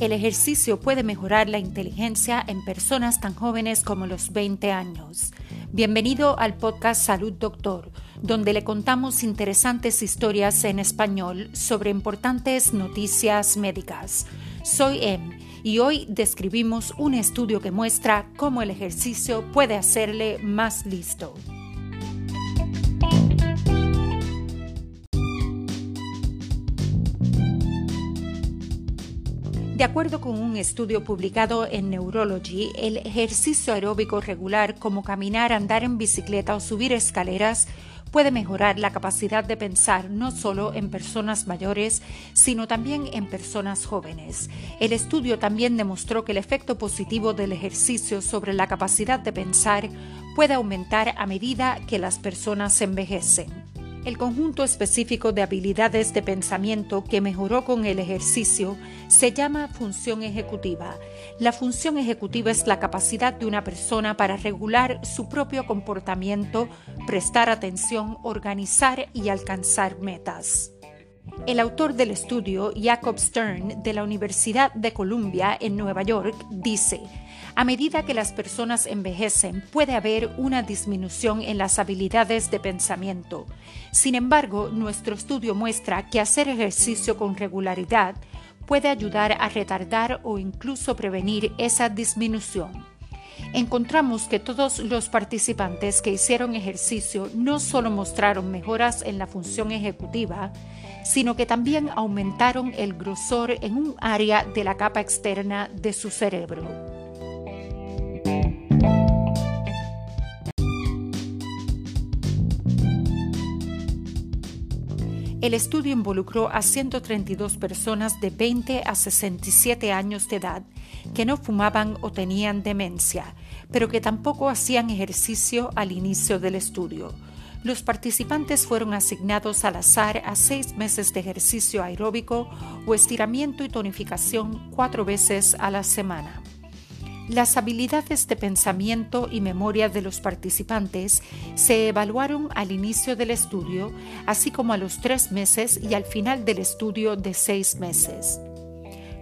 El ejercicio puede mejorar la inteligencia en personas tan jóvenes como los 20 años. Bienvenido al podcast Salud Doctor, donde le contamos interesantes historias en español sobre importantes noticias médicas. Soy Em y hoy describimos un estudio que muestra cómo el ejercicio puede hacerle más listo. De acuerdo con un estudio publicado en Neurology, el ejercicio aeróbico regular como caminar, andar en bicicleta o subir escaleras puede mejorar la capacidad de pensar no solo en personas mayores, sino también en personas jóvenes. El estudio también demostró que el efecto positivo del ejercicio sobre la capacidad de pensar puede aumentar a medida que las personas envejecen. El conjunto específico de habilidades de pensamiento que mejoró con el ejercicio se llama función ejecutiva. La función ejecutiva es la capacidad de una persona para regular su propio comportamiento, prestar atención, organizar y alcanzar metas. El autor del estudio, Jacob Stern, de la Universidad de Columbia en Nueva York, dice, a medida que las personas envejecen, puede haber una disminución en las habilidades de pensamiento. Sin embargo, nuestro estudio muestra que hacer ejercicio con regularidad puede ayudar a retardar o incluso prevenir esa disminución. Encontramos que todos los participantes que hicieron ejercicio no solo mostraron mejoras en la función ejecutiva, sino que también aumentaron el grosor en un área de la capa externa de su cerebro. El estudio involucró a 132 personas de 20 a 67 años de edad que no fumaban o tenían demencia, pero que tampoco hacían ejercicio al inicio del estudio. Los participantes fueron asignados al azar a seis meses de ejercicio aeróbico o estiramiento y tonificación cuatro veces a la semana. Las habilidades de pensamiento y memoria de los participantes se evaluaron al inicio del estudio, así como a los tres meses y al final del estudio de seis meses.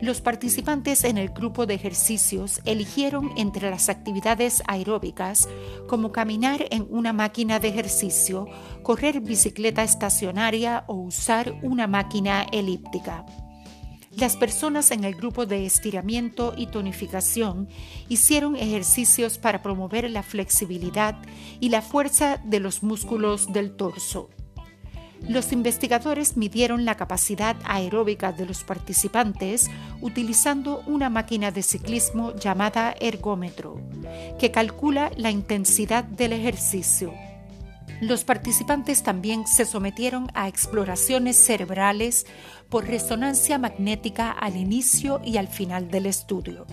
Los participantes en el grupo de ejercicios eligieron entre las actividades aeróbicas como caminar en una máquina de ejercicio, correr bicicleta estacionaria o usar una máquina elíptica. Las personas en el grupo de estiramiento y tonificación hicieron ejercicios para promover la flexibilidad y la fuerza de los músculos del torso. Los investigadores midieron la capacidad aeróbica de los participantes utilizando una máquina de ciclismo llamada ergómetro, que calcula la intensidad del ejercicio. Los participantes también se sometieron a exploraciones cerebrales por resonancia magnética al inicio y al final del estudio.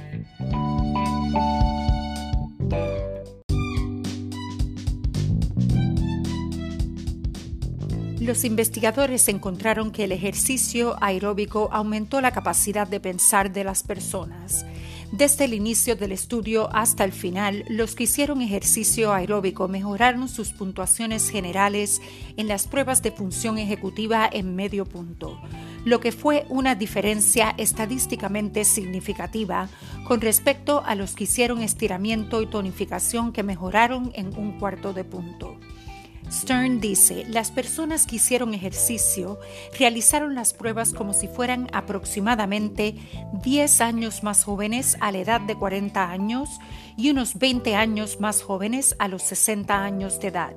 Los investigadores encontraron que el ejercicio aeróbico aumentó la capacidad de pensar de las personas desde el inicio del estudio hasta el final, los que hicieron ejercicio aeróbico mejoraron sus puntuaciones generales en las pruebas de función ejecutiva en medio punto, lo que fue una diferencia estadísticamente significativa con respecto a los que hicieron estiramiento y tonificación que mejoraron en un cuarto de punto. Stern dice, las personas que hicieron ejercicio realizaron las pruebas como si fueran aproximadamente 10 años más jóvenes a la edad de 40 años y unos 20 años más jóvenes a los 60 años de edad.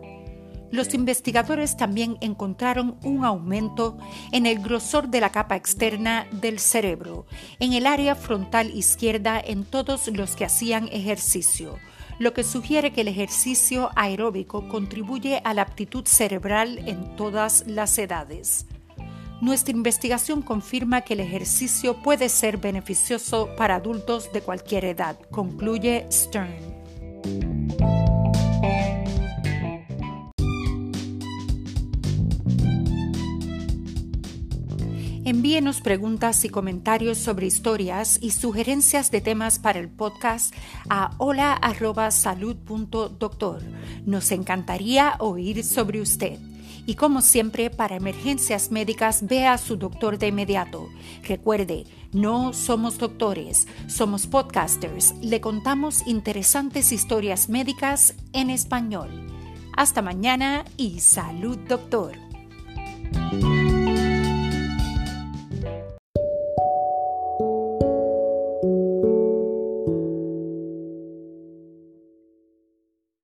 Los investigadores también encontraron un aumento en el grosor de la capa externa del cerebro, en el área frontal izquierda en todos los que hacían ejercicio lo que sugiere que el ejercicio aeróbico contribuye a la aptitud cerebral en todas las edades. Nuestra investigación confirma que el ejercicio puede ser beneficioso para adultos de cualquier edad, concluye Stern. Envíenos preguntas y comentarios sobre historias y sugerencias de temas para el podcast a hola.salud.doctor. Nos encantaría oír sobre usted. Y como siempre, para emergencias médicas, vea a su doctor de inmediato. Recuerde, no somos doctores, somos podcasters. Le contamos interesantes historias médicas en español. Hasta mañana y salud, doctor.